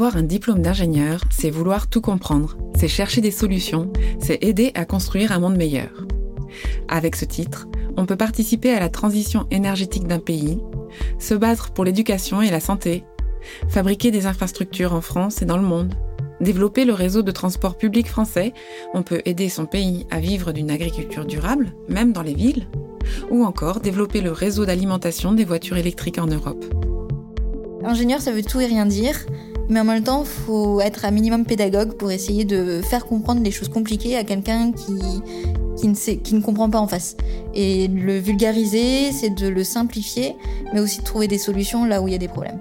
Avoir un diplôme d'ingénieur, c'est vouloir tout comprendre, c'est chercher des solutions, c'est aider à construire un monde meilleur. Avec ce titre, on peut participer à la transition énergétique d'un pays, se battre pour l'éducation et la santé, fabriquer des infrastructures en France et dans le monde, développer le réseau de transport public français, on peut aider son pays à vivre d'une agriculture durable, même dans les villes, ou encore développer le réseau d'alimentation des voitures électriques en Europe. Ingénieur, ça veut tout et rien dire, mais en même temps, faut être un minimum pédagogue pour essayer de faire comprendre les choses compliquées à quelqu'un qui, qui, ne qui ne comprend pas en face. Et le vulgariser, c'est de le simplifier, mais aussi de trouver des solutions là où il y a des problèmes.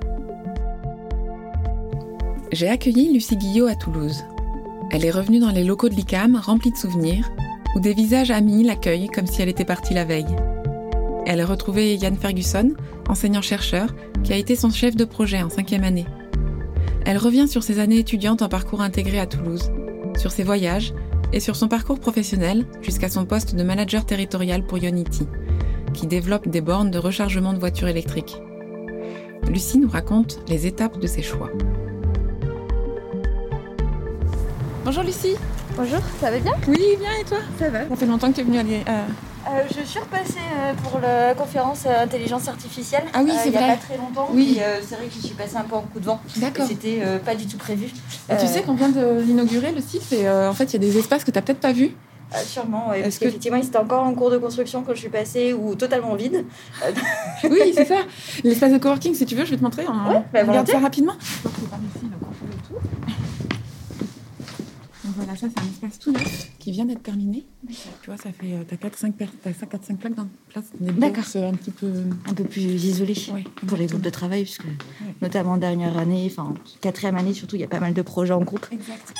J'ai accueilli Lucie Guillot à Toulouse. Elle est revenue dans les locaux de l'ICAM remplis de souvenirs, où des visages amis l'accueillent comme si elle était partie la veille. Elle a retrouvé Yann Ferguson, enseignant-chercheur, qui a été son chef de projet en cinquième année. Elle revient sur ses années étudiantes en parcours intégré à Toulouse, sur ses voyages et sur son parcours professionnel jusqu'à son poste de manager territorial pour Unity, qui développe des bornes de rechargement de voitures électriques. Lucie nous raconte les étapes de ses choix. Bonjour Lucie. Bonjour, ça va bien? Oui, bien et toi? Ça va. Ça fait longtemps que tu es venue aller. Euh... Euh, je suis repassée euh, pour la conférence euh, intelligence artificielle. Ah oui, c'est vrai. Il n'y a pas très longtemps. Oui. c'est vrai que je suis passée un peu en coup de vent. D'accord. C'était pas du tout prévu. tu sais qu'on vient de l'inaugurer le site et en fait il y a des espaces que tu n'as peut-être pas vus. sûrement, ouais, parce que... qu'effectivement, il était encore en cours de construction quand je suis passée ou totalement vide. oui, c'est ça. L'espace de coworking, si tu veux, je vais te montrer. On, ouais, bah, on regarde ça rapidement. Voilà, ça c'est un espace tout neuf qui vient d'être terminé. Tu vois, ça fait euh, t'as 4 5 t'as 4 5 plaques dans place D'accord. un petit peu un peu plus isolé ouais, pour les groupes de travail puisque ouais. notamment dernière année, enfin quatrième année surtout, il y a pas mal de projets en groupe. Exact.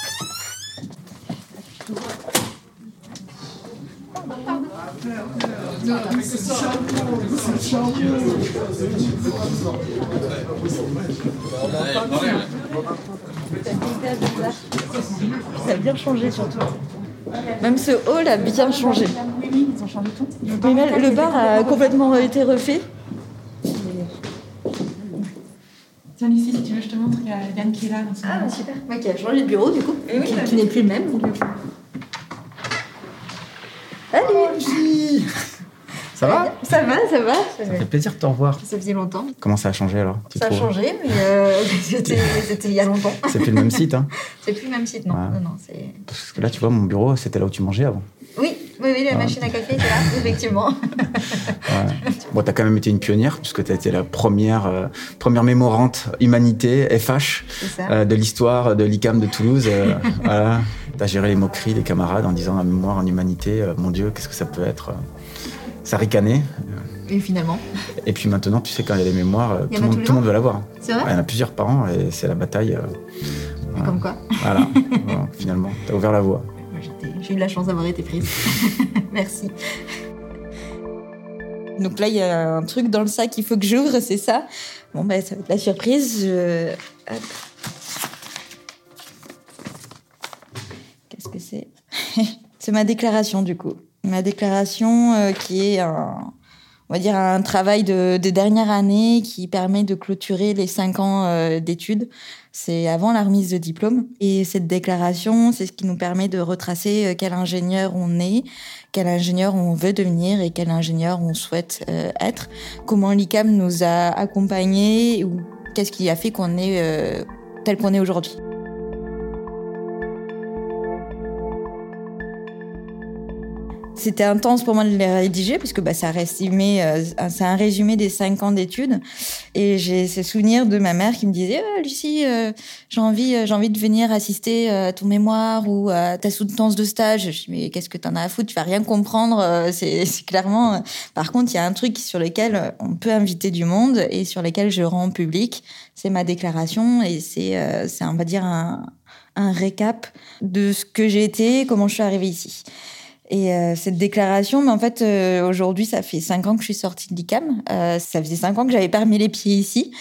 Ça a bien changé surtout. Même ce hall a bien changé. Oui, ils ont changé tout. le bar a complètement été refait. Tiens, Lucie, si tu veux, je te montre. Il y a Yann qui est là. Dans ce ah, super. Ouais, qui a changé de bureau, du coup. Et oui, qui, qui n'est plus le même. Salut Lucie ça va Ça va, ça va. Ça fait plaisir de te revoir. Ça faisait longtemps. Comment ça a changé alors Ça a changé, mais euh, c'était il y a longtemps. C'est plus le même site, hein C'est plus le même site, non. Ouais. non, non Parce que là, tu vois, mon bureau, c'était là où tu mangeais avant. Oui, oui, oui la ouais. machine à café était là, effectivement. Ouais. Bon, t'as quand même été une pionnière, puisque t'as été la première, euh, première mémorante humanité, FH, euh, de l'histoire de l'ICAM de Toulouse. Euh, voilà. T'as géré les moqueries des camarades en disant la mémoire en humanité, euh, mon Dieu, qu'est-ce que ça peut être ça ricanait. Et finalement Et puis maintenant, tu sais, quand il y a les mémoires, tout, le monde, tout le monde veut l'avoir. C'est vrai Il y en a plusieurs par an et c'est la bataille. Euh, voilà. Comme quoi Voilà, voilà finalement, t'as ouvert la voie. J'ai eu la chance d'avoir été prise. Merci. Donc là, il y a un truc dans le sac qu'il faut que j'ouvre, c'est ça? Bon, ben, ça va être la surprise. Je... Qu'est-ce que c'est? C'est ma déclaration, du coup ma déclaration euh, qui est un, on va dire un travail de, de, dernière année qui permet de clôturer les cinq ans euh, d'études. C'est avant la remise de diplôme. Et cette déclaration, c'est ce qui nous permet de retracer euh, quel ingénieur on est, quel ingénieur on veut devenir et quel ingénieur on souhaite être. Comment l'ICAM nous a accompagnés ou qu'est-ce qui a fait qu'on est tel qu'on est aujourd'hui. C'était intense pour moi de les rédiger parce que bah, ça euh, c'est un résumé des cinq ans d'études. Et j'ai ce souvenir de ma mère qui me disait oh, Lucie, euh, j'ai envie, euh, j'ai envie de venir assister à ton mémoire ou à ta soutenance de stage. Je dis mais qu'est-ce que t'en as à foutre? Tu vas rien comprendre. C'est clairement. Par contre, il y a un truc sur lequel on peut inviter du monde et sur lequel je rends public. C'est ma déclaration et c'est, on va dire un récap de ce que j'ai été, comment je suis arrivée ici. Et euh, cette déclaration, mais en fait, euh, aujourd'hui, ça fait cinq ans que je suis sortie de l'ICAM. Euh, ça faisait cinq ans que j'avais pas remis les pieds ici.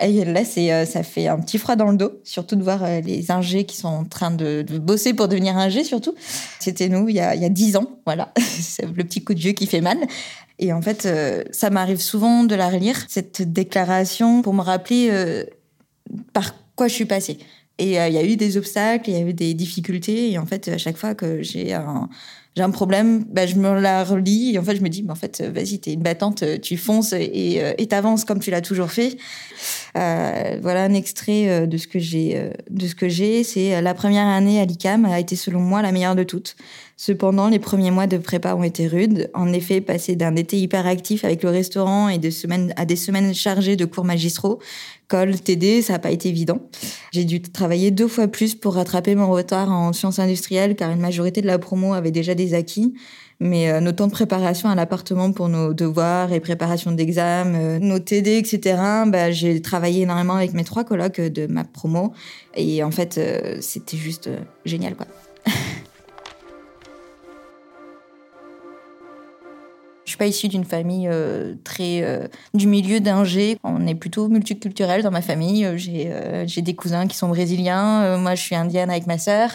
Et là, ça fait un petit froid dans le dos, surtout de voir les ingés qui sont en train de, bosser pour devenir ingés, surtout. C'était nous il y a, il y a dix ans, voilà. c'est le petit coup de vieux qui fait mal. Et en fait, ça m'arrive souvent de la relire, cette déclaration, pour me rappeler par quoi je suis passée Et il y a eu des obstacles, il y a eu des difficultés. Et en fait, à chaque fois que j'ai un, j'ai un problème, bah, je me la relis et en fait je me dis, bah, en fait, vas-y, t'es une battante, tu fonces et euh, t'avances comme tu l'as toujours fait. Euh, voilà un extrait euh, de ce que j'ai, euh, de ce que j'ai. C'est la première année à l'ICAM a été selon moi la meilleure de toutes. Cependant, les premiers mois de prépa ont été rudes. En effet, passer d'un été hyper actif avec le restaurant et de semaines à des semaines chargées de cours magistraux, colle, TD, ça n'a pas été évident. J'ai dû travailler deux fois plus pour rattraper mon retard en sciences industrielles car une majorité de la promo avait déjà des acquis. Mais euh, nos temps de préparation à l'appartement pour nos devoirs et préparation d'examen, euh, nos TD, etc., bah, j'ai travaillé énormément avec mes trois colocs de ma promo. Et en fait, euh, c'était juste génial, quoi. Suis pas issue d'une famille euh, très euh, du milieu d'ingé. On est plutôt multiculturel dans ma famille. J'ai euh, j'ai des cousins qui sont brésiliens. moi, je suis indienne avec ma sœur.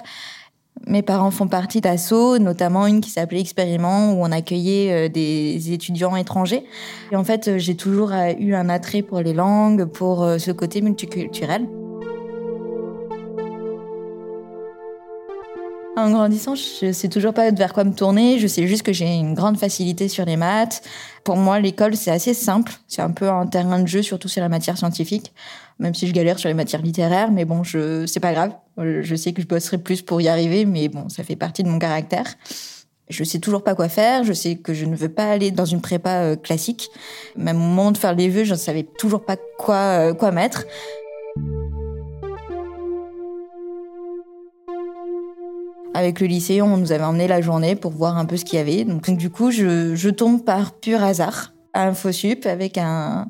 Mes parents font partie d'assaut, notamment une qui s'appelait Expériment, où on accueillait des étudiants étrangers. Et en fait, j'ai toujours eu un attrait pour les langues, pour ce côté multiculturel. En grandissant, je sais toujours pas vers quoi me tourner. Je sais juste que j'ai une grande facilité sur les maths. Pour moi, l'école, c'est assez simple. C'est un peu un terrain de jeu, surtout sur la matière scientifique. Même si je galère sur les matières littéraires, mais bon, je, c'est pas grave. Je sais que je bosserai plus pour y arriver, mais bon, ça fait partie de mon caractère. Je sais toujours pas quoi faire. Je sais que je ne veux pas aller dans une prépa euh, classique. Même au moment de faire les vœux, je ne savais toujours pas quoi, euh, quoi mettre. Avec le lycée, on nous avait emmené la journée pour voir un peu ce qu'il y avait. Donc, du coup, je, tombe par pur hasard à Infosup avec un,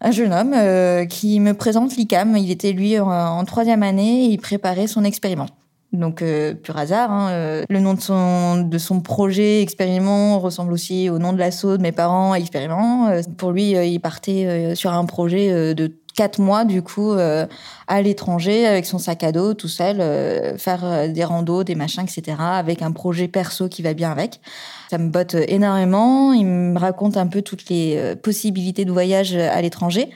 un jeune homme euh, qui me présente l'ICAM. Il était lui en, troisième année et il préparait son expériment. Donc euh, pur hasard. Hein, euh, le nom de son de son projet expériment ressemble aussi au nom de l'assaut de mes parents expériment. pour lui, il partait sur un projet de quatre mois du coup euh, à l'étranger avec son sac à dos tout seul, euh, faire euh, des randos, des machins, etc. Avec un projet perso qui va bien avec. Ça me botte énormément. Il me raconte un peu toutes les possibilités de voyage à l'étranger.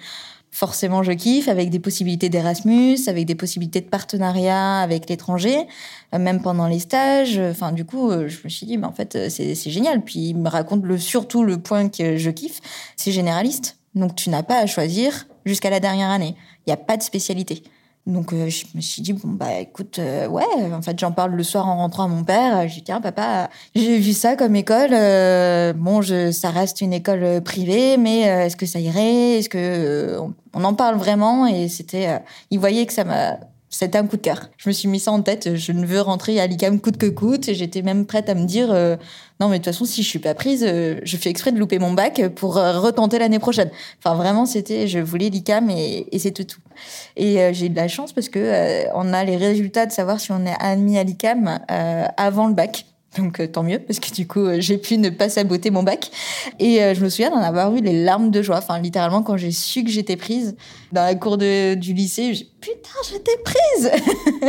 Forcément, je kiffe avec des possibilités d'Erasmus, avec des possibilités de partenariat avec l'étranger, même pendant les stages. Enfin, du coup, je me suis dit, mais en fait, c'est génial. Puis il me raconte le surtout le point que je kiffe, c'est généraliste. Donc tu n'as pas à choisir jusqu'à la dernière année. Il n'y a pas de spécialité. Donc euh, je me suis dit bon bah écoute euh, ouais en fait j'en parle le soir en rentrant à mon père je dis papa j'ai vu ça comme école euh, bon je ça reste une école privée mais est-ce que ça irait? Est-ce que on, en parle vraiment? Et c'était il voyait que ça m'a c'était un coup de cœur. Je me suis mis ça en tête. Je ne veux rentrer à l'ICAM coûte que coûte. J'étais même prête à me dire, euh, non, mais de toute façon, si je suis pas prise, euh, je fais exprès de louper mon bac pour euh, retenter l'année prochaine. Enfin, vraiment, c'était, je voulais l'ICAM et, et c'était tout. Et j'ai eu de la chance parce que on a les résultats de savoir si on est admis à l'ICAM avant le bac. Donc euh, tant mieux parce que du coup euh, j'ai pu ne pas saboter mon bac et euh, je me souviens d'en avoir eu les larmes de joie. Enfin littéralement quand j'ai su que j'étais prise dans la cour du lycée, j'ai putain j'étais prise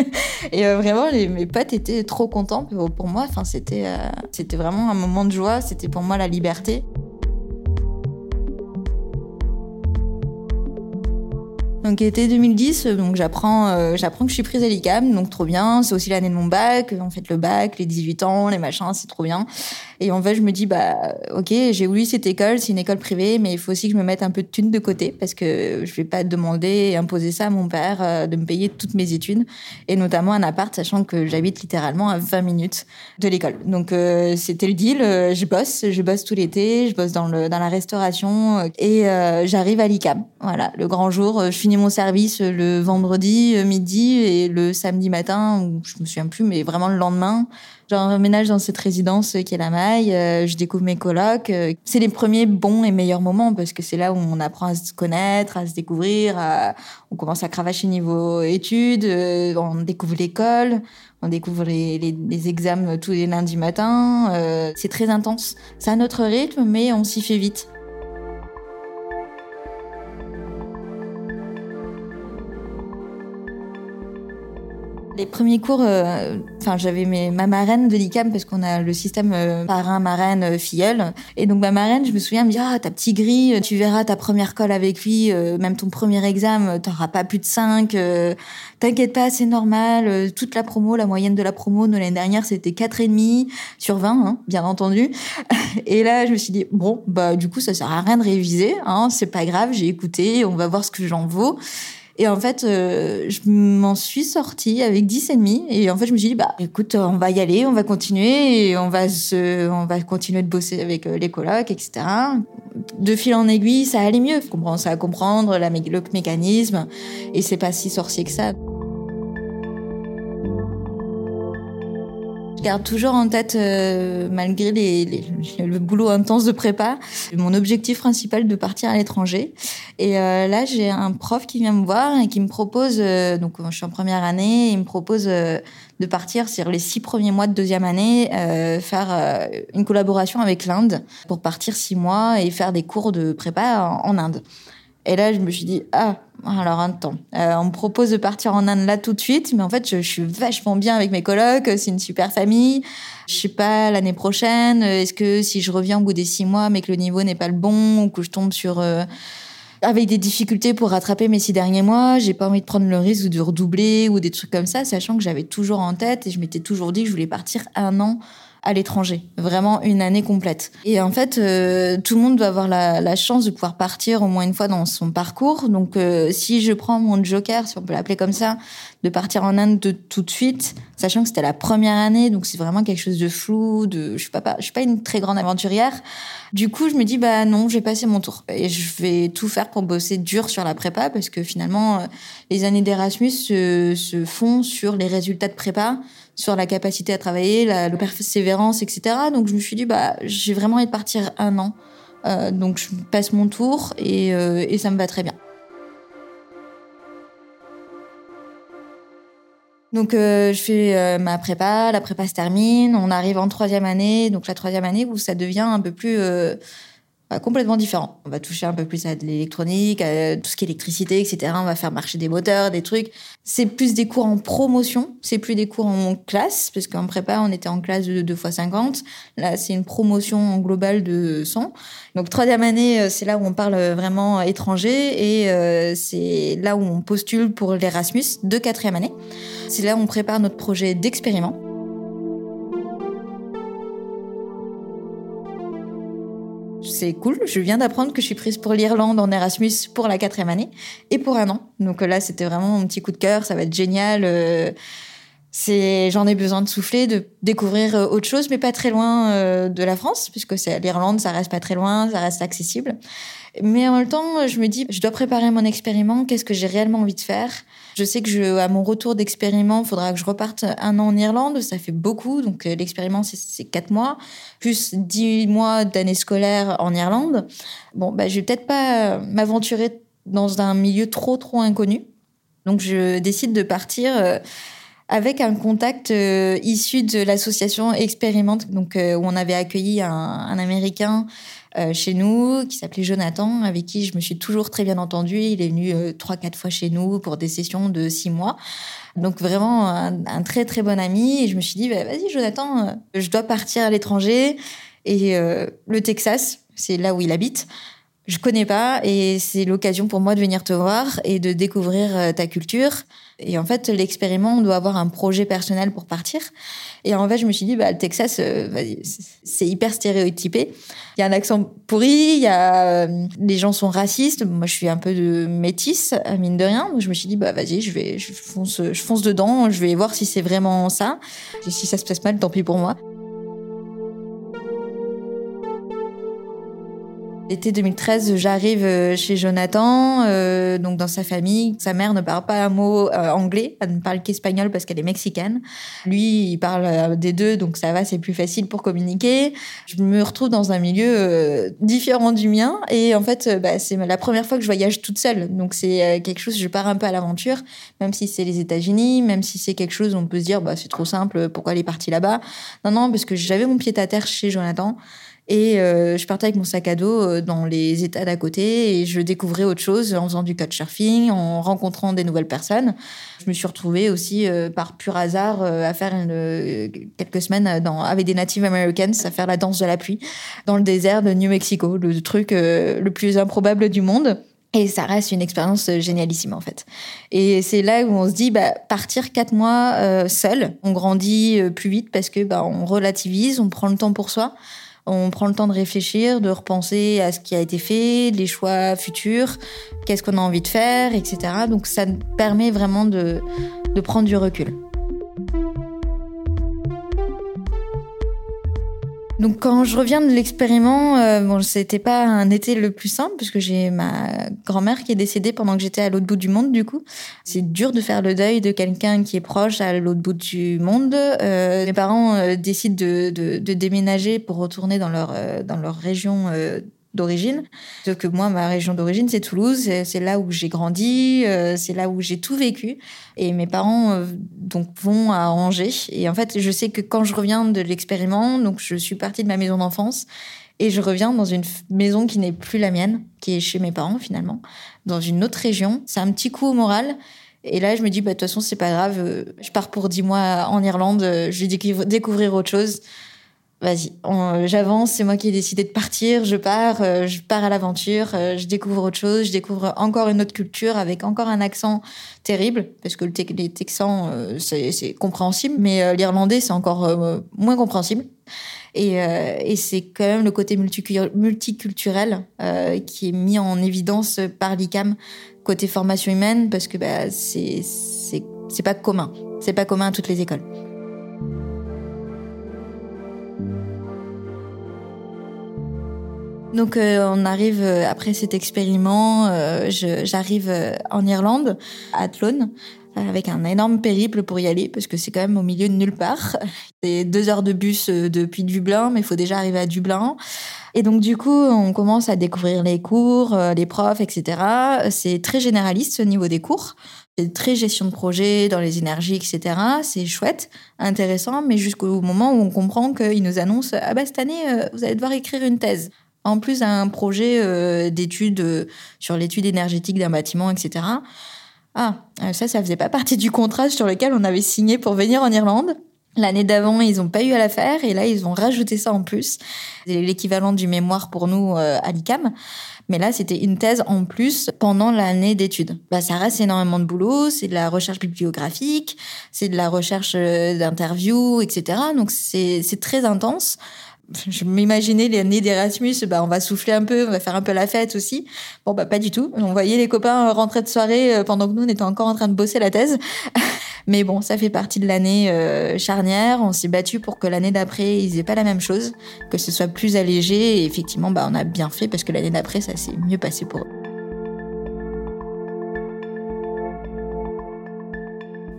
et vraiment les, mes potes étaient trop contents pour, moi. Enfin c'était c'était vraiment un moment de joie. C'était pour moi la liberté. Donc été 2010, donc j'apprends euh, j'apprends que je suis prise à l'ICAM, donc trop bien, c'est aussi l'année de mon bac, en fait le bac, les 18 ans, les machins, c'est trop bien. Et en fait, je me dis bah OK, j'ai voulu cette école, c'est une école privée, mais il faut aussi que je me mette un peu de thunes de côté parce que je vais pas demander et imposer ça à mon père euh, de me payer toutes mes études et notamment un appart sachant que j'habite littéralement à 20 minutes de l'école. Donc euh, c'était le deal, je bosse, je bosse tout l'été, je bosse dans le dans la restauration et j'arrive à l'ICAM. Voilà, le grand jour, je finis mon service le vendredi euh, midi et le samedi matin, ou je me souviens plus, mais vraiment le lendemain, j'emménage dans cette résidence qui est la Maille, euh, je découvre mes colocs. Euh, c'est les premiers bons et meilleurs moments parce que c'est là où on apprend à se connaître, à se découvrir, on commence à cravacher niveau études, on découvre l'école, on découvre les, les, examens tous les lundis matins. c'est très intense. C'est à notre rythme, mais on s'y fait vite. Les premiers cours, euh, enfin j'avais ma marraine de l'ICAM parce qu'on a le système euh, parrain, marraine, euh, filleule. Et donc ma marraine, je me souviens me dire ah ta petit gris, tu verras ta première colle avec lui, même ton premier examen, t'auras pas plus de 5. T'inquiète pas, c'est normal. toute la promo, la moyenne de la promo de l'année dernière, c'était quatre et demi sur 20, hein, bien entendu. Et là, je me suis dit bon bah du coup ça sert à rien de réviser, hein, c'est pas grave, j'ai écouté, on va voir ce que j'en vaux. Et en fait, euh, je m'en suis sortie avec 10 et demi. Et en fait, je me suis dit, bah, écoute, on va y aller, on va continuer et on va on va continuer de bosser avec euh, les colocs, etc. De fil en aiguille, ça allait mieux. On commence à comprendre le mécanisme et c'est pas si sorcier que ça. Garde toujours en tête, euh, malgré les, le boulot intense de prépa, mon objectif principal de partir à l'étranger. Et euh, là, j'ai un prof qui vient me voir et qui me propose, euh, donc je suis en première année, il me propose de partir sur les six premiers mois de deuxième année, faire une collaboration avec l'Inde pour partir six mois et faire des cours de prépa en Inde. Et là, je me suis dit, ah, alors un temps. Euh, on me propose de partir en Inde là tout de suite, mais en fait, je, suis vachement bien avec mes colocs, c'est une super famille. Je sais pas, l'année prochaine, euh, est-ce que si je reviens au bout des six mois, mais que le niveau n'est pas le bon, ou que je tombe sur... Euh, avec des difficultés pour rattraper mes six derniers mois, j'ai pas envie de prendre le risque de redoubler ou des trucs comme ça, sachant que j'avais toujours en tête et je m'étais toujours dit que je voulais partir un an à l'étranger, vraiment une année complète. Et en fait, euh, tout le monde doit avoir la, la, chance de pouvoir partir au moins une fois dans son parcours. Donc, euh, si je prends mon joker, si on peut l'appeler comme ça, de partir en Inde de, tout de suite, sachant que c'était la première année, donc c'est vraiment quelque chose de flou. De, je suis pas, je suis pas une très grande aventurière. Du coup, je me dis bah non, je vais passer mon tour et je vais tout faire pour bosser dur sur la prépa parce que finalement, euh, les années d'Erasmus se, se font sur les résultats de prépa sur la capacité à travailler, la, persévérance, etc. Donc je me suis dit, bah, j'ai vraiment envie de partir un an. Euh, donc je passe mon tour et, euh, et, ça me va très bien. Donc euh, je fais ma prépa, la prépa se termine, on arrive en troisième année, donc la troisième année où ça devient un peu plus complètement différent. On va toucher un peu plus à de l'électronique, à tout ce qui est électricité, etc. On va faire marcher des moteurs, des trucs. C'est plus des cours en promotion, c'est plus des cours en classe, parce qu'en prépa, on était en classe de 2 x 50. Là, c'est une promotion globale de 100. Donc, troisième année, euh, c'est là où on parle vraiment étranger et euh, c'est là où on postule pour l'Erasmus de quatrième année. C'est là où on prépare notre projet d'expériment. C'est cool. Je viens d'apprendre que je suis prise pour l'Irlande en Erasmus pour la quatrième année et pour un an. Donc là, c'était vraiment mon petit coup de cœur. Ça va être génial. Euh, c'est, j'en ai besoin de souffler, de découvrir euh, autre chose, mais pas très loin euh, de la France, puisque c'est l'Irlande, ça reste pas très loin, ça reste accessible. Mais en même temps, je me dis, je dois préparer mon expériment. Qu'est-ce que j'ai réellement envie de faire? Je sais que je, à mon retour d'expériment, il faudra que je reparte un an en Irlande. Ça fait beaucoup. Donc, euh, l'expériment, c'est quatre mois, plus dix mois d'année scolaire en Irlande. Bon, bah, je vais peut-être pas m'aventurer dans un milieu trop, trop inconnu. Donc, je décide de partir euh, avec un contact euh, issu de l'association Expérimente, donc où on avait accueilli un Américain euh, chez nous, qui s'appelait Jonathan, avec qui je me suis toujours très bien entendue. Il est venu euh, trois, quatre fois chez nous pour des sessions de six mois. Donc vraiment un, très très bon ami. Et je me suis dit, bah, vas-y Jonathan, euh, je dois partir à l'étranger. Et le Texas, c'est là où il habite. Je connais pas et c'est l'occasion pour moi de venir te voir et de découvrir ta culture. Et en fait, l'expériment, on doit avoir un projet personnel pour partir. Et en fait, je me suis dit, bah, le Texas, euh, c'est hyper stéréotypé. Il y a un accent pourri, il y a, euh, les gens sont racistes. Moi, je suis un peu de métisse, mine de rien. Donc, je me suis dit, bah, vas-y, je vais, je fonce, je fonce dedans, je vais voir si c'est vraiment ça. Et si ça se passe mal, tant pis pour moi. L'été 2013, j'arrive euh, chez Jonathan, euh, donc dans sa famille. Sa mère ne parle pas un mot euh, anglais, elle ne parle qu'espagnol parce qu'elle est mexicaine. Lui, il parle des deux, donc ça va, c'est plus facile pour communiquer. Je me retrouve dans un milieu différent du mien et en fait, bah, c'est la première fois que je voyage toute seule. Donc c'est quelque chose, je pars un peu à l'aventure, même si c'est les États-Unis, même si c'est quelque chose, on peut se dire, bah, c'est trop simple, pourquoi elle est partie là-bas? Non, non, parce que j'avais mon pied à terre chez Jonathan. Et euh, je partais avec mon sac à dos euh, dans les États d'à côté et je découvrais autre chose en faisant du couchsurfing, en rencontrant des nouvelles personnes. Je me suis retrouvée aussi par pur hasard à faire quelques semaines avec des Native Americans à faire la danse de la pluie dans le désert de New Mexico, le truc le plus improbable du monde. Et ça reste une expérience euh, génialissime en fait. Et c'est là où on se dit, bah, partir quatre mois euh, seul, on grandit euh, plus vite parce que bah, on relativise, on prend le temps pour soi, on prend le temps de réfléchir, de repenser à ce qui a été fait, les choix futurs, qu'est-ce qu'on a envie de faire, etc. Donc ça permet vraiment de, de prendre du recul. Donc quand je reviens de l'expériment, euh, bon, c'était pas un été le plus simple puisque j'ai ma grand-mère qui est décédée pendant que j'étais à l'autre bout du monde. Du coup, c'est dur de faire le deuil de quelqu'un qui est proche à l'autre bout du monde. Euh, mes parents euh, décident de, de, de, déménager pour retourner dans leur euh, dans leur région d'origine. Sauf que moi, ma région d'origine, c'est Toulouse. C'est là où j'ai grandi, euh, c'est là où j'ai tout vécu. Et mes parents euh, donc vont à Angers. Et en fait, je sais que quand je reviens de l'expériment, donc je suis partie de ma maison d'enfance et je reviens dans une maison qui n'est plus la mienne, qui est chez mes parents finalement, dans une autre région. C'est un petit coup au moral. Et là, je me dis, bah, de toute façon, c'est pas grave. Euh, je pars pour dix mois en Irlande. Je vais découvrir autre chose vas-y, j'avance, c'est moi qui ai décidé de partir, je pars, euh, je pars à l'aventure, euh, je découvre autre chose, je découvre encore une autre culture avec encore un accent terrible, parce que les Texans, euh, c'est compréhensible, mais l'Irlandais, c'est encore moins compréhensible. Et, et c'est quand même le côté multiculturel qui est mis en évidence par l'ICAM côté formation humaine, parce que bah, c'est pas commun, c'est pas commun à toutes les écoles. Donc euh, on arrive euh, après cet expériment, euh, j'arrive en Irlande, à Athlone, avec un énorme périple pour y aller parce que c'est quand même au milieu de nulle part. C'est deux heures de bus depuis Dublin, mais il faut déjà arriver à Dublin. Et donc du coup, on commence à découvrir les cours, les profs, etc. C'est très généraliste au niveau des cours. C'est très gestion de projet dans les énergies, etc. C'est chouette, intéressant, mais jusqu'au moment où on comprend qu'ils nous annoncent ah bah cette année vous allez devoir écrire une thèse en plus d'un projet euh, d'études euh, sur l'étude énergétique d'un bâtiment, etc. Ah, euh, ça, ça faisait pas partie du contrat sur lequel on avait signé pour venir en Irlande. L'année d'avant, ils n'ont pas eu à la faire et là, ils ont rajouté ça en plus. C'est l'équivalent du mémoire pour nous à l'ICAM. Mais là, c'était une thèse en plus pendant l'année d'études. Bah, ça reste énormément de boulot, c'est de la recherche bibliographique, c'est de la recherche d'interviews, etc. Donc, c'est très intense je m'imaginais l'année d'Erasmus, bah, on va souffler un peu, on va faire un peu la fête aussi. Bon, bah, pas du tout. On voyait les copains rentrer de soirée euh, pendant que nous, on était encore en train de bosser la thèse. Mais bon, ça fait partie de l'année euh, charnière. On s'est battu pour que l'année d'après, ils aient pas la même chose, que ce soit plus allégé. Et effectivement, bah, on a bien fait parce que l'année d'après, ça s'est mieux passé pour eux.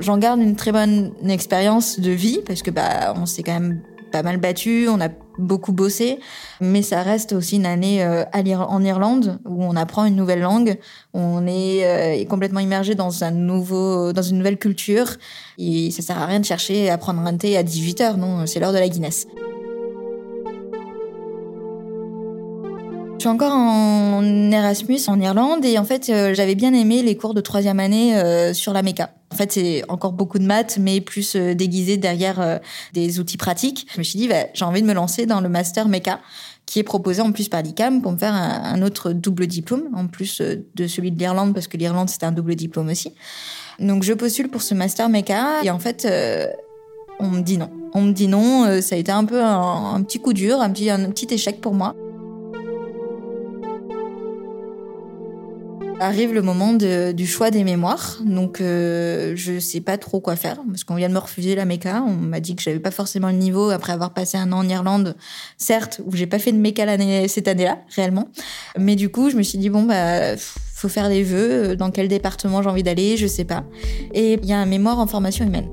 J'en garde une très bonne expérience de vie parce que bah on s'est quand même pas mal battu, on a beaucoup bossé, mais ça reste aussi une année euh, en Irlande où on apprend une nouvelle langue, on est euh, complètement immergé dans un nouveau, dans une nouvelle culture, et ça sert à rien de chercher à prendre un thé à 18 h non, c'est l'heure de la Guinness. Je suis encore en Erasmus en Irlande et en fait euh, j'avais bien aimé les cours de troisième année euh, sur la méca. En fait c'est encore beaucoup de maths mais plus euh, déguisé derrière des outils pratiques. Je me suis dit bah, j'ai envie de me lancer dans le master méca qui est proposé en plus par l'ICAM pour me faire un, autre double diplôme en plus de celui de l'Irlande parce que l'Irlande c'était un double diplôme aussi. Donc je postule pour ce master méca et en fait on me dit non. On me dit non, ça a été un peu un, un petit coup dur, un petit, un petit échec pour moi. Arrive le moment du choix des mémoires, donc euh, je sais pas trop quoi faire parce qu'on vient de me refuser la méca. On m'a dit que j'avais pas forcément le niveau après avoir passé un an en Irlande, certes où j'ai pas fait de méca cette année-là réellement, mais du coup je me suis dit bon bah faut faire des vœux. Dans quel département j'ai envie d'aller, je sais pas. Et il y a un mémoire en formation humaine.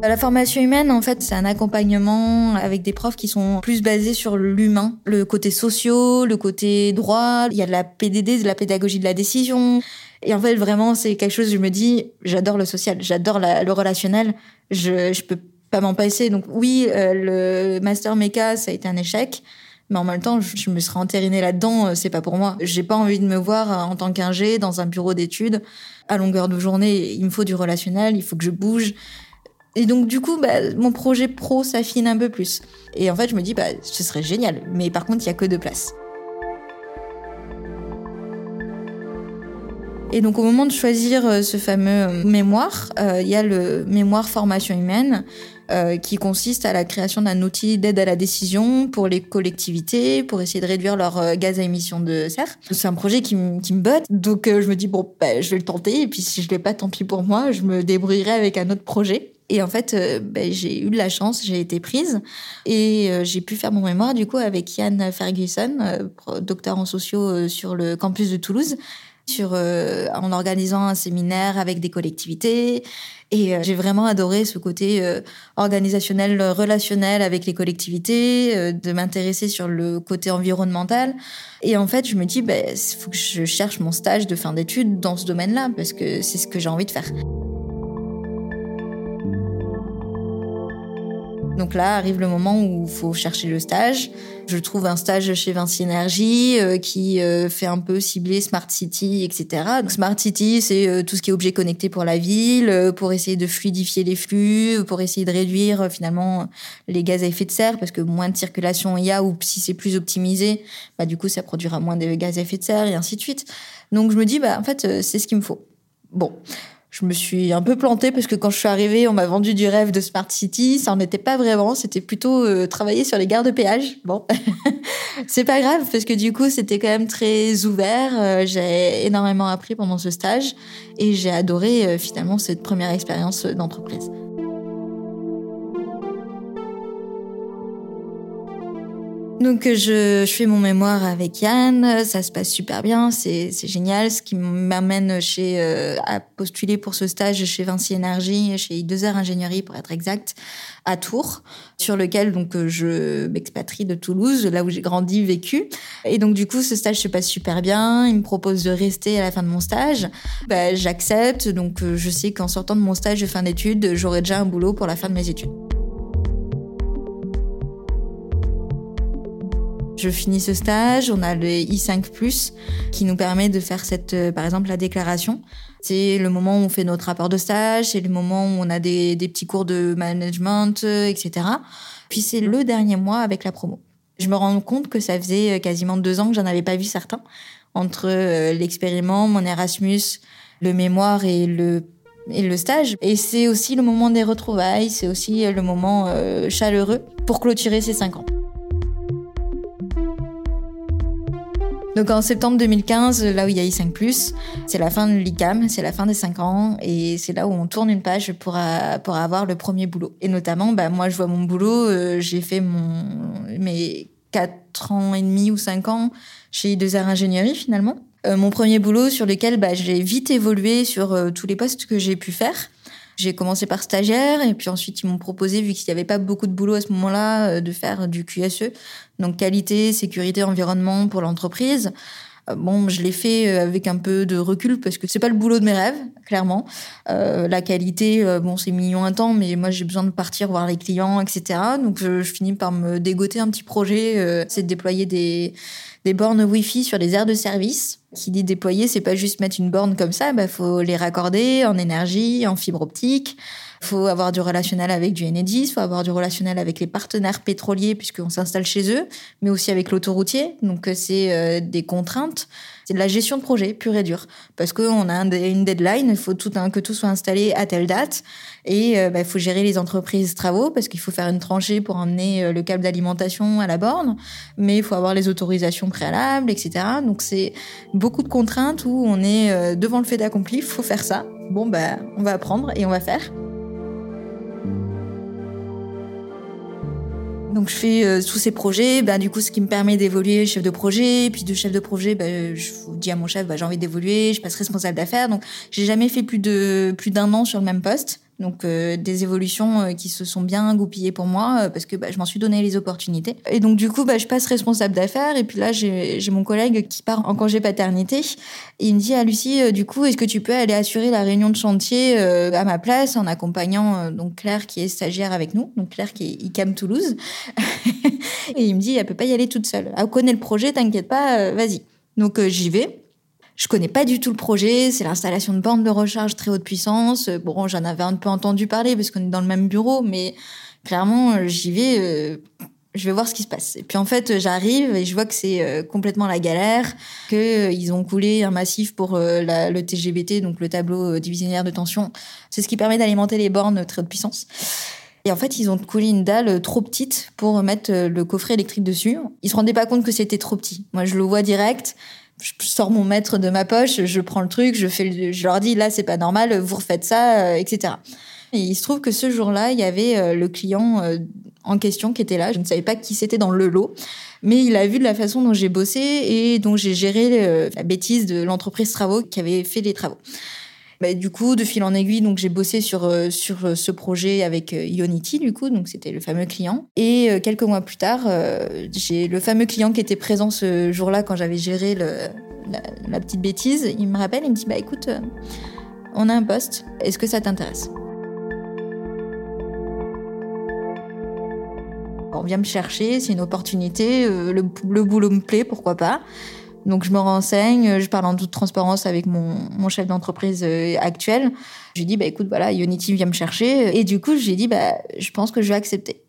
La formation humaine, en fait, c'est un accompagnement avec des profs qui sont plus basés sur l'humain, le côté socio, le côté droit. Il y a de la PDD, de la pédagogie de la décision. Et en fait, vraiment, c'est quelque chose, je me dis, j'adore le social, j'adore le relationnel. Je, je peux pas m'en passer. Donc oui, le master méca, ça a été un échec. Mais en même temps, je me serais entérinée là-dedans, c'est pas pour moi. J'ai pas envie de me voir en tant qu'ingé dans un bureau d'études à longueur de journée. Il me faut du relationnel, il faut que je bouge. Et donc, du coup, bah, mon projet pro s'affine un peu plus. Et en fait, je me dis, bah, ce serait génial. Mais par contre, il y a que deux places. Et donc au moment de choisir euh, ce fameux euh, mémoire, euh, il y a le mémoire formation humaine qui consiste à la création d'un outil d'aide à la décision pour les collectivités, pour essayer de réduire leurs gaz à émissions de serre. C'est un projet qui, me botte, donc je me dis bon, bah, je vais le tenter, et puis si je l'ai pas, tant pis pour moi, je me débrouillerai avec un autre projet. Et en fait, bah, j'ai eu de la chance, j'ai été prise et j'ai pu faire mon mémoire du coup avec Yann Ferguson, docteur en sociaux sur le campus de Toulouse, euh, en organisant un séminaire avec des collectivités. Et euh, j'ai vraiment adoré ce côté euh, organisationnel, relationnel avec les collectivités, de m'intéresser sur le côté environnemental. Et en fait, je me dis, il bah, faut que je cherche mon stage de fin d'études dans ce domaine-là, parce que c'est ce que j'ai envie de faire. Donc là arrive le moment où il faut chercher le stage. Je trouve un stage chez Vinci Énergie euh, qui euh, fait un peu cibler Smart City, etc. Donc Smart City, c'est euh, tout ce qui est objet connecté pour la ville, pour essayer de fluidifier les flux, pour essayer de réduire finalement les gaz à effet de serre, parce que moins de circulation il y a, ou si c'est plus optimisé, bah du coup ça produira moins de gaz à effet de serre et ainsi de suite. Donc je me dis, bah en fait c'est ce qu'il me faut. Bon je me suis un peu plantée parce que quand je suis arrivée, on m'a vendu du rêve de Smart City. Ça n'en était pas vraiment. C'était plutôt euh, travailler sur les gares de péage. Bon, c'est pas grave parce que du coup, c'était quand même très ouvert. Euh, j'ai énormément appris pendant ce stage et j'ai adoré euh, finalement cette première expérience d'entreprise. Donc je, je, fais mon mémoire avec Yann, ça se passe super bien, c'est génial, ce qui m'amène chez euh, à postuler pour ce stage chez Vinci Énergie, chez I2R Ingénierie pour être exact, à Tours, sur lequel donc je m'expatrie de Toulouse, là où j'ai grandi, vécu. Et donc du coup ce stage se passe super bien, il me propose de rester à la fin de mon stage, bah, j'accepte, donc euh, je sais qu'en sortant de mon stage de fin d'études, j'aurai déjà un boulot pour la fin de mes études. Je finis ce stage, on a le I5+, qui nous permet de faire cette, euh, par exemple, la déclaration. C'est le moment où on fait notre rapport de stage, c'est le moment où on a des, petits cours de management, euh, etc. Puis c'est le dernier mois avec la promo. Je me rends compte que ça faisait euh, quasiment deux ans que j'en avais pas vu certains. Entre l'expériment, mon Erasmus, le mémoire et le et le stage. Et c'est aussi le moment des retrouvailles, c'est aussi le moment chaleureux pour clôturer ces cinq ans. Donc en septembre 2015, là où il y a I5+, c'est la fin de l'ICAM, c'est la fin des 5 ans, et c'est là où on tourne une page pour, pour avoir le premier boulot. Et notamment, bah, moi je vois mon boulot, euh, j'ai fait mes 4 ans et demi ou 5 ans chez I2R Ingénierie finalement. Euh, mon premier boulot sur lequel bah, j'ai vite évolué sur euh, tous les postes que j'ai pu faire. J'ai commencé par stagiaire et puis ensuite ils m'ont proposé, vu qu'il n'y avait pas beaucoup de boulot à ce moment-là, euh, de faire du QSE, donc qualité, sécurité, environnement pour l'entreprise. Euh, bon, je l'ai fait euh, avec un peu de recul parce que c'est pas le boulot de mes rêves, clairement. Euh, la qualité, bon, c'est mignon un temps, mais moi j'ai besoin de partir voir les clients, etc. Donc je, je finis par me dégoter un petit projet, c'est de déployer des des bornes Wi-Fi sur les aires de service. Qui dit déployer, c'est pas juste mettre une borne comme ça, bah faut les raccorder en énergie, en fibre optique. Faut avoir du relationnel avec du Enedis, faut avoir du relationnel avec les partenaires pétroliers puisqu'on s'installe chez eux, mais aussi avec l'autoroutier. Donc euh, c'est euh, des contraintes. C'est de la gestion de projet pure et dure parce qu'on a une deadline, il faut tout que tout soit installé à telle date et il euh, bah, faut gérer les entreprises travaux parce qu'il faut faire une tranchée pour emmener le câble d'alimentation à la borne, mais il faut avoir les autorisations préalables, etc. Donc c'est beaucoup de contraintes où on est devant le fait d'accompli, il faut faire ça. Bon bah on va apprendre et on va faire. Donc je fais euh, tous ces projets, ben, du coup ce qui me permet d'évoluer chef de projet, puis de chef de projet, ben, je dis à mon chef, ben, j'ai envie d'évoluer, je passe responsable d'affaires. Donc j'ai jamais fait plus de plus d'un an sur le même poste. Donc euh, des évolutions euh, qui se sont bien goupillées pour moi euh, parce que bah, je m'en suis donné les opportunités. Et donc du coup, bah, je passe responsable d'affaires et puis là j'ai mon collègue qui part en congé paternité et il me dit à ah, Lucie, du coup, est-ce que tu peux aller assurer la réunion de chantier à ma place en accompagnant donc Claire qui est stagiaire avec nous, donc Claire qui est ICAM Toulouse. et il me dit, elle peut pas y aller toute seule. Elle connaît le projet, t'inquiète pas, vas-y. Donc j'y vais. Je connais pas du tout le projet. C'est l'installation de bornes de recharge très haute puissance. Bon, j'en avais un peu entendu parler parce qu'on est dans le même bureau, mais clairement, euh, j'y vais. Euh, je vais voir ce qui se passe. Et puis en fait, j'arrive et je vois que c'est euh, complètement la galère, que ils ont coulé un massif pour le TGBT, donc le tableau divisionnaire de tension. C'est ce qui permet d'alimenter les bornes très haute puissance. Et en fait, ils ont coulé une dalle trop petite pour mettre le coffret électrique dessus. Ils se rendaient pas compte que c'était trop petit. Moi, je le vois direct je sors mon maître de ma poche, je prends le truc, je fais, je leur dis là c'est pas normal, vous refaites ça, euh, etc. Et il se trouve que ce jour-là, il y avait euh, le client euh, en question qui était là. Je ne savais pas qui c'était dans le lot, mais il a vu de la façon dont j'ai bossé et dont j'ai géré la bêtise de l'entreprise travaux qui avait fait les travaux. Bah, du coup, de fil en aiguille, donc j'ai bossé sur euh, sur euh, ce projet avec euh, Ionity, du coup, donc c'était le fameux client. Et quelques mois plus tard, j'ai le fameux client qui était présent ce jour-là quand j'avais géré la, petite bêtise. Il me rappelle, il me dit bah écoute, on a un poste, est-ce que ça t'intéresse? On vient me chercher, c'est une opportunité, le boulot me plaît, pourquoi pas? Donc je me renseigne, je parle en toute transparence avec mon, chef d'entreprise euh, actuel. Je lui dis bah écoute voilà, Unity vient me chercher et du coup j'ai dit bah je pense que je vais accepter.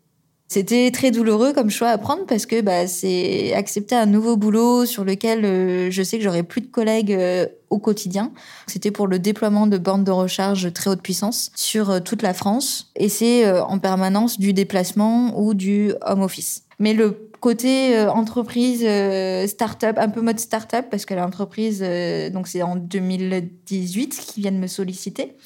C'était très douloureux comme choix à prendre parce que bah, c'est accepter un nouveau boulot sur lequel euh, je sais que j'aurai plus de collègues euh, au quotidien. C'était pour le déploiement de bornes de recharge très haute puissance sur toute la France et c'est en permanence du déplacement ou du home office. Mais le Côté euh, entreprise euh, start-up, un peu mode start-up, parce que l'entreprise, euh, donc c'est en 2018 qu'ils viennent me solliciter.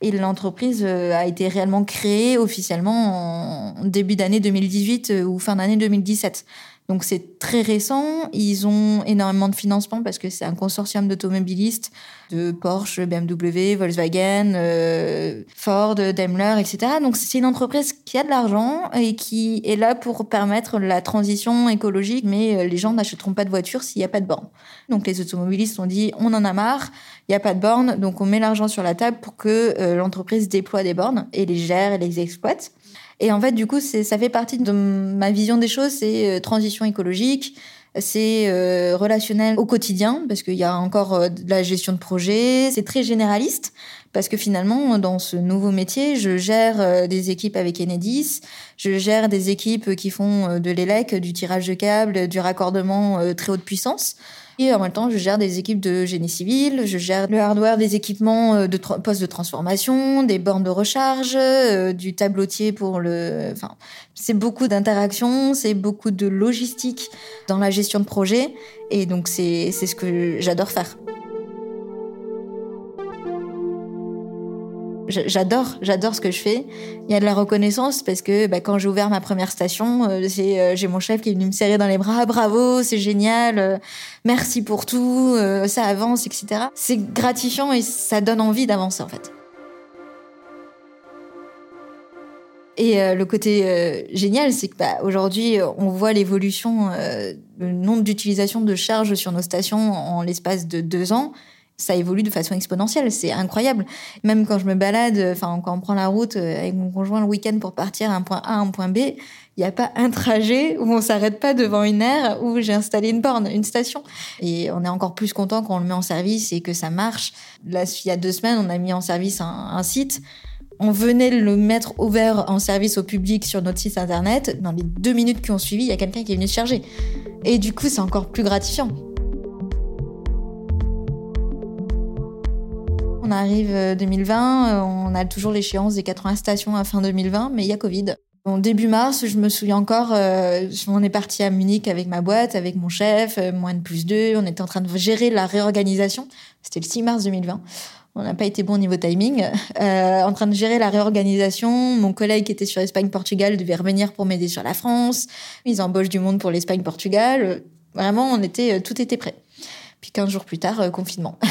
Et l'entreprise a été réellement créée officiellement en début d'année 2018 ou fin d'année 2017. Donc c'est très récent. Ils ont énormément de financement parce que c'est un consortium d'automobilistes de Porsche, BMW, Volkswagen, euh, Ford, Daimler, etc. Donc c'est une entreprise qui a de l'argent et qui est là pour permettre la transition écologique, mais euh, les gens n'achèteront pas de voiture s'il n'y a pas de borne. Donc les automobilistes ont dit on en a marre, il n'y a pas de borne, donc on met l'argent sur la table pour que euh, l'entreprise déploie des bornes et les gère et les exploite. Et en fait, du coup, ça fait partie de ma vision des choses, c'est euh, transition écologique, c'est euh, relationnel au quotidien, parce qu'il y a encore euh, de la gestion de projet, c'est très généraliste, parce que finalement, dans ce nouveau métier, je gère des équipes avec Enedis, je gère des équipes qui font de l'élec, du tirage de câbles, du raccordement très haute puissance. Et en même temps, je gère des équipes de génie civil, je gère le hardware des équipements euh, de postes de transformation, des bornes de recharge, euh, du tableautier pour le... Enfin, c'est beaucoup d'interactions, c'est beaucoup de logistique dans la gestion de projet. Et donc, c'est ce que j'adore faire. J'adore, j'adore ce que je fais. Il y a de la reconnaissance parce que bah, quand j'ai ouvert ma première station, euh, euh, j'ai mon chef qui est venu me serrer dans les bras, bravo, c'est génial, euh, merci pour tout, ça avance, etc. C'est gratifiant et ça donne envie d'avancer en fait. Et le côté génial, c'est que bah, aujourd'hui, on voit l'évolution, le nombre d'utilisations de charges sur nos stations en l'espace de deux ans ça évolue de façon exponentielle. C'est incroyable. Même quand je me balade, enfin, quand on prend la route euh, avec mon conjoint le week-end pour partir à un point A à un point B, il n'y a pas un trajet où on s'arrête pas devant une aire où j'ai installé une borne, une station. Et on est encore plus content quand on le met en service et que ça marche. Là, il y a deux semaines, on a mis en service un, un site. On venait le mettre ouvert en service au public sur notre site internet. Dans les deux minutes qui ont suivi, il y a quelqu'un qui est venu se charger. Et du coup, c'est encore plus gratifiant. On arrive 2020, euh, euh, on a toujours l'échéance des 80 stations à fin 2020, mais il y a Covid. En début mars, je me souviens encore, euh, on est parti à Munich avec ma boîte, avec mon chef, moins de plus deux. On était en train de gérer la réorganisation. C'était le 6 mars 2020. On n'a pas été bon au niveau timing. en train de gérer la réorganisation. Mon collègue qui était sur Espagne-Portugal devait revenir pour m'aider sur la France. Ils embauchent du monde pour l'Espagne-Portugal. Vraiment, on était, tout était prêt. Puis 15 jours plus tard, confinement.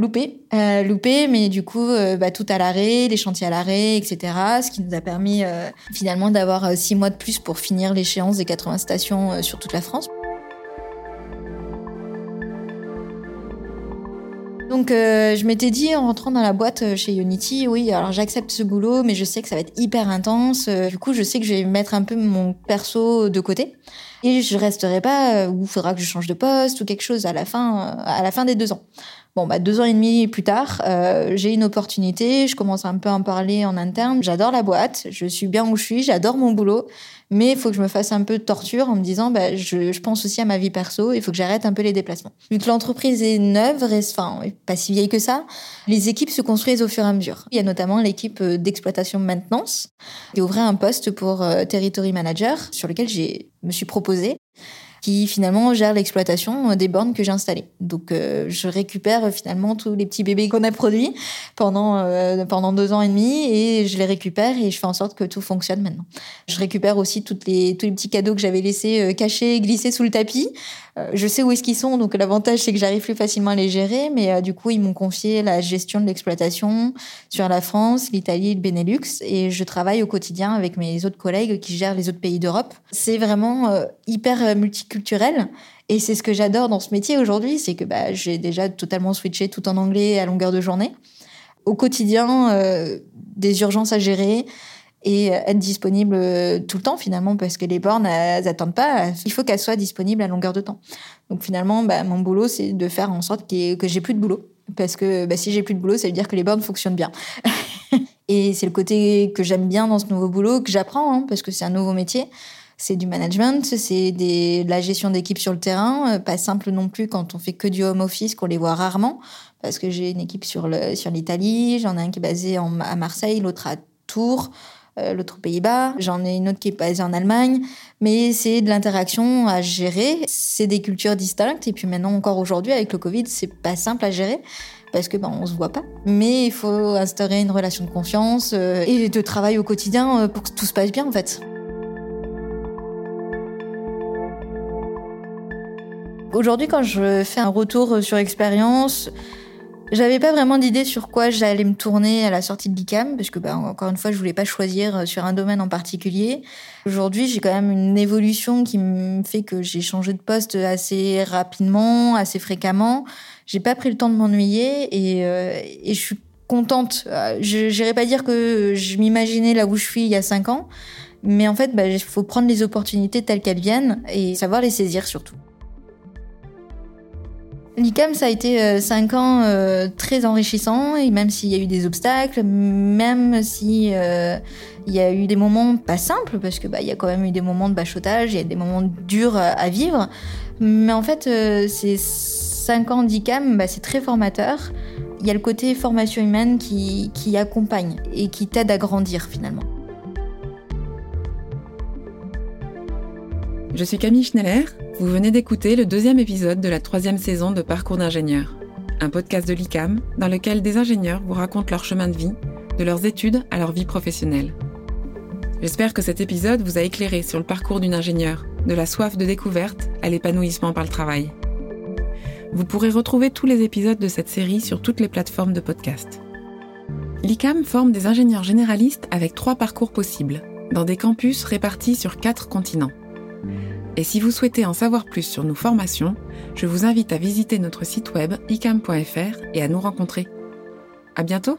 loupé, euh, loupé, mais du coup, euh, bah, tout à l'arrêt, les chantiers à l'arrêt, etc. Ce qui nous a permis euh, finalement d'avoir six mois de plus pour finir l'échéance des 80 stations sur toute la France. Donc je m'étais dit en rentrant dans la boîte chez Unity, oui, alors j'accepte ce boulot, mais je sais que ça va être hyper intense. du coup, je sais que je vais mettre un peu mon perso de côté et je resterai pas ou il faudra que je change de poste ou quelque chose à la fin, à la fin des deux ans. Bon, bah, deux ans et demi plus tard, euh, j'ai une opportunité, je commence un peu à en parler en interne. J'adore la boîte, je suis bien où je suis, j'adore mon boulot, mais il faut que je me fasse un peu de torture en me disant, bah, je, je pense aussi à ma vie perso, il faut que j'arrête un peu les déplacements. Vu que l'entreprise est neuve, enfin, pas si vieille que ça, les équipes se construisent au fur et à mesure. Il y a notamment l'équipe euh, d'exploitation maintenance qui ouvrait un poste pour euh, Territory Manager sur lequel j'ai me suis proposée qui finalement gère l'exploitation euh, des bornes que j'ai installées. Donc euh, je récupère euh, finalement tous les petits bébés qu'on a produits pendant pendant deux ans et demi et je les récupère et je fais en sorte que tout fonctionne maintenant. Je récupère aussi toutes les tous les petits cadeaux que j'avais laissés cachés, glissés sous le tapis. je sais où est-ce qu'ils sont, donc l'avantage c'est que j'arrive plus facilement à les gérer. Mais du coup ils m'ont confié la gestion de l'exploitation sur la France, l'Italie, le Benelux et je travaille au quotidien avec mes autres collègues qui gèrent les autres pays d'Europe. C'est vraiment hyper multi culturel. Et c'est ce que j'adore dans ce métier aujourd'hui, c'est que bah, j'ai déjà totalement switché tout en anglais à longueur de journée. Au quotidien, euh, des urgences à gérer et être disponible euh, tout le temps finalement parce que les bornes elles attendent pas. Il faut qu'elles soient disponibles à longueur de temps. Donc finalement bah, mon boulot c'est de faire en sorte que j'ai plus de boulot. Parce que bah, si j'ai plus de boulot ça veut dire que les bornes fonctionnent bien. Et c'est le côté que j'aime bien dans ce nouveau boulot que j'apprends hein, parce que c'est un nouveau métier c'est du management, c'est de la gestion d'équipe sur le terrain, euh, pas simple non plus quand on fait que du home office, qu'on les voit rarement, parce que j'ai une équipe sur l'Italie, j'en ai un qui est basé à Marseille, l'autre à Tours, euh, l'autre aux Pays-Bas, j'en ai une autre qui est basée en Allemagne, mais c'est de l'interaction à gérer, c'est des cultures distinctes, et puis maintenant encore aujourd'hui avec le Covid, c'est pas simple à gérer parce que ben on se voit pas. Mais il faut instaurer une relation de confiance euh, et de travail au quotidien pour que tout se passe bien en fait. Aujourd'hui, quand je fais un retour sur expérience, j'avais pas vraiment d'idée sur quoi j'allais me tourner à la sortie de l'ICAM, parce que, bah, encore une fois, je voulais pas choisir sur un domaine en particulier. Aujourd'hui, j'ai quand même une évolution qui me fait que j'ai changé de poste assez rapidement, assez fréquemment. J'ai pas pris le temps de m'ennuyer et, euh, et je suis contente. Euh, je n'irai pas dire que je m'imaginais là où je suis il y a cinq ans, mais en fait, bah, il faut prendre les opportunités telles qu'elles viennent et savoir les saisir surtout. L'ICAM, ça a été euh, cinq ans euh, très enrichissants, et même s'il y a eu des obstacles, même si euh, il y a eu des moments pas simples, parce que bah y a quand même eu des moments de bachotage, il y a des moments durs à, vivre, mais en fait ces cinq ans d'ICAM, bah, c'est très formateur. Il y a le côté formation humaine qui, qui accompagne et qui t'aide à grandir finalement. Je suis Camille Schneller. Vous venez d'écouter le deuxième épisode de la troisième saison de Parcours d'ingénieur, un podcast de l'ICAM dans lequel des ingénieurs vous racontent leur chemin de vie, de leurs études à leur vie professionnelle. J'espère que cet épisode vous a éclairé sur le parcours d'une ingénieure, de la soif de découverte à l'épanouissement par le travail. Vous pourrez retrouver tous les épisodes de cette série sur toutes les plateformes de podcast. L'ICAM forme des ingénieurs généralistes avec trois parcours possibles, dans des campus répartis sur quatre continents. Et si vous souhaitez en savoir plus sur nos formations, je vous invite à visiter notre site web icam.fr et à nous rencontrer. À bientôt!